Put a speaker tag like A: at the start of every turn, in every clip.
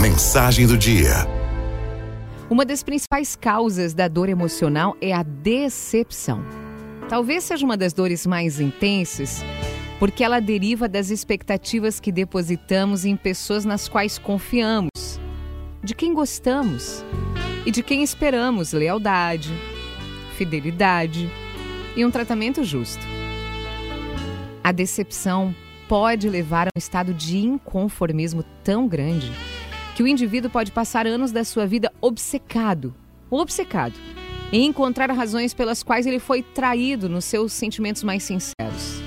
A: Mensagem do dia.
B: Uma das principais causas da dor emocional é a decepção. Talvez seja uma das dores mais intensas, porque ela deriva das expectativas que depositamos em pessoas nas quais confiamos, de quem gostamos e de quem esperamos lealdade, fidelidade e um tratamento justo. A decepção pode levar a um estado de inconformismo tão grande que o indivíduo pode passar anos da sua vida obcecado, obcecado, em encontrar razões pelas quais ele foi traído nos seus sentimentos mais sinceros.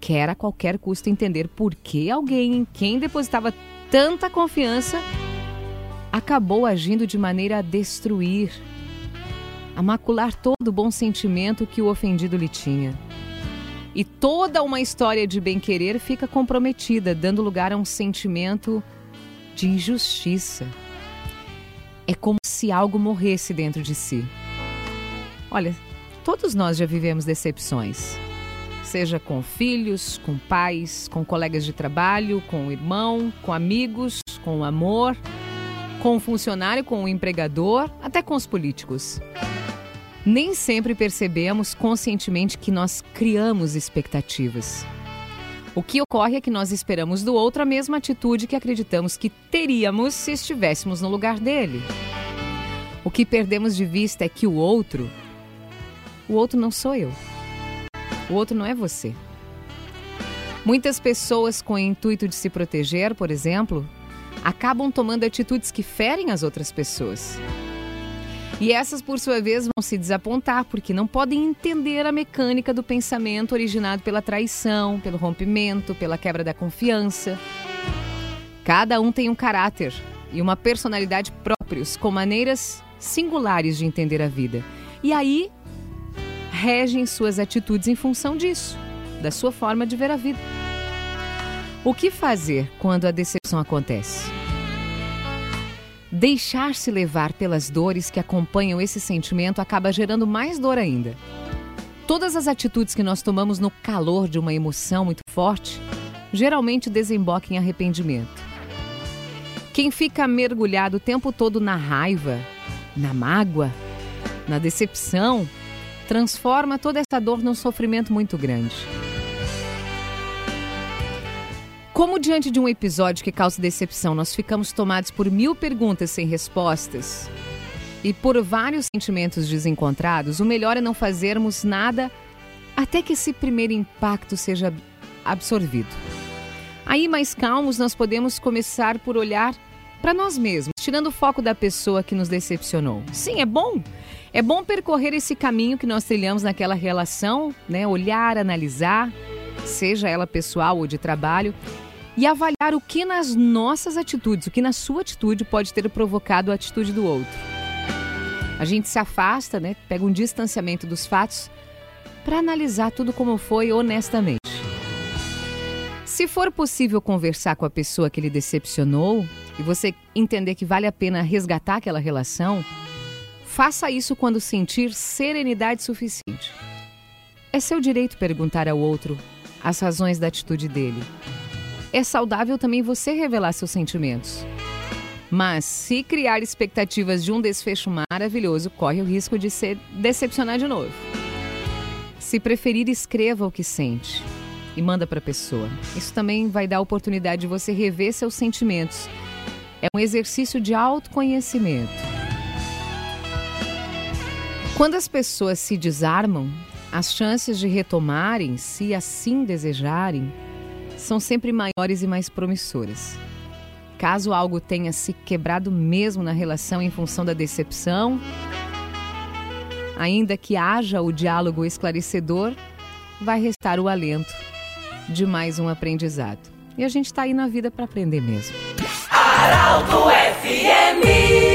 B: Quer a qualquer custo entender por que alguém em quem depositava tanta confiança acabou agindo de maneira a destruir, a macular todo o bom sentimento que o ofendido lhe tinha. E toda uma história de bem-querer fica comprometida, dando lugar a um sentimento de injustiça. É como se algo morresse dentro de si. Olha, todos nós já vivemos decepções. Seja com filhos, com pais, com colegas de trabalho, com o irmão, com amigos, com o amor, com o funcionário, com o empregador, até com os políticos. Nem sempre percebemos conscientemente que nós criamos expectativas. O que ocorre é que nós esperamos do outro a mesma atitude que acreditamos que teríamos se estivéssemos no lugar dele. O que perdemos de vista é que o outro, o outro não sou eu. O outro não é você. Muitas pessoas, com o intuito de se proteger, por exemplo, acabam tomando atitudes que ferem as outras pessoas. E essas, por sua vez, vão se desapontar porque não podem entender a mecânica do pensamento originado pela traição, pelo rompimento, pela quebra da confiança. Cada um tem um caráter e uma personalidade próprios, com maneiras singulares de entender a vida. E aí regem suas atitudes em função disso, da sua forma de ver a vida. O que fazer quando a decepção acontece? Deixar-se levar pelas dores que acompanham esse sentimento acaba gerando mais dor ainda. Todas as atitudes que nós tomamos no calor de uma emoção muito forte geralmente desembocam em arrependimento. Quem fica mergulhado o tempo todo na raiva, na mágoa, na decepção, transforma toda essa dor num sofrimento muito grande. Como diante de um episódio que causa decepção, nós ficamos tomados por mil perguntas sem respostas e por vários sentimentos desencontrados, o melhor é não fazermos nada até que esse primeiro impacto seja absorvido. Aí, mais calmos, nós podemos começar por olhar para nós mesmos, tirando o foco da pessoa que nos decepcionou. Sim, é bom. É bom percorrer esse caminho que nós trilhamos naquela relação, né? Olhar, analisar, seja ela pessoal ou de trabalho, e avaliar o que nas nossas atitudes, o que na sua atitude pode ter provocado a atitude do outro. A gente se afasta, né? Pega um distanciamento dos fatos para analisar tudo como foi honestamente. Se for possível conversar com a pessoa que lhe decepcionou e você entender que vale a pena resgatar aquela relação, faça isso quando sentir serenidade suficiente. É seu direito perguntar ao outro as razões da atitude dele é saudável também você revelar seus sentimentos. Mas se criar expectativas de um desfecho maravilhoso, corre o risco de se decepcionar de novo. Se preferir, escreva o que sente e manda para a pessoa. Isso também vai dar a oportunidade de você rever seus sentimentos. É um exercício de autoconhecimento. Quando as pessoas se desarmam, as chances de retomarem, se assim desejarem, são sempre maiores e mais promissoras. Caso algo tenha se quebrado mesmo na relação em função da decepção, ainda que haja o diálogo esclarecedor, vai restar o alento de mais um aprendizado. E a gente está aí na vida para aprender mesmo.
C: Aralto FMI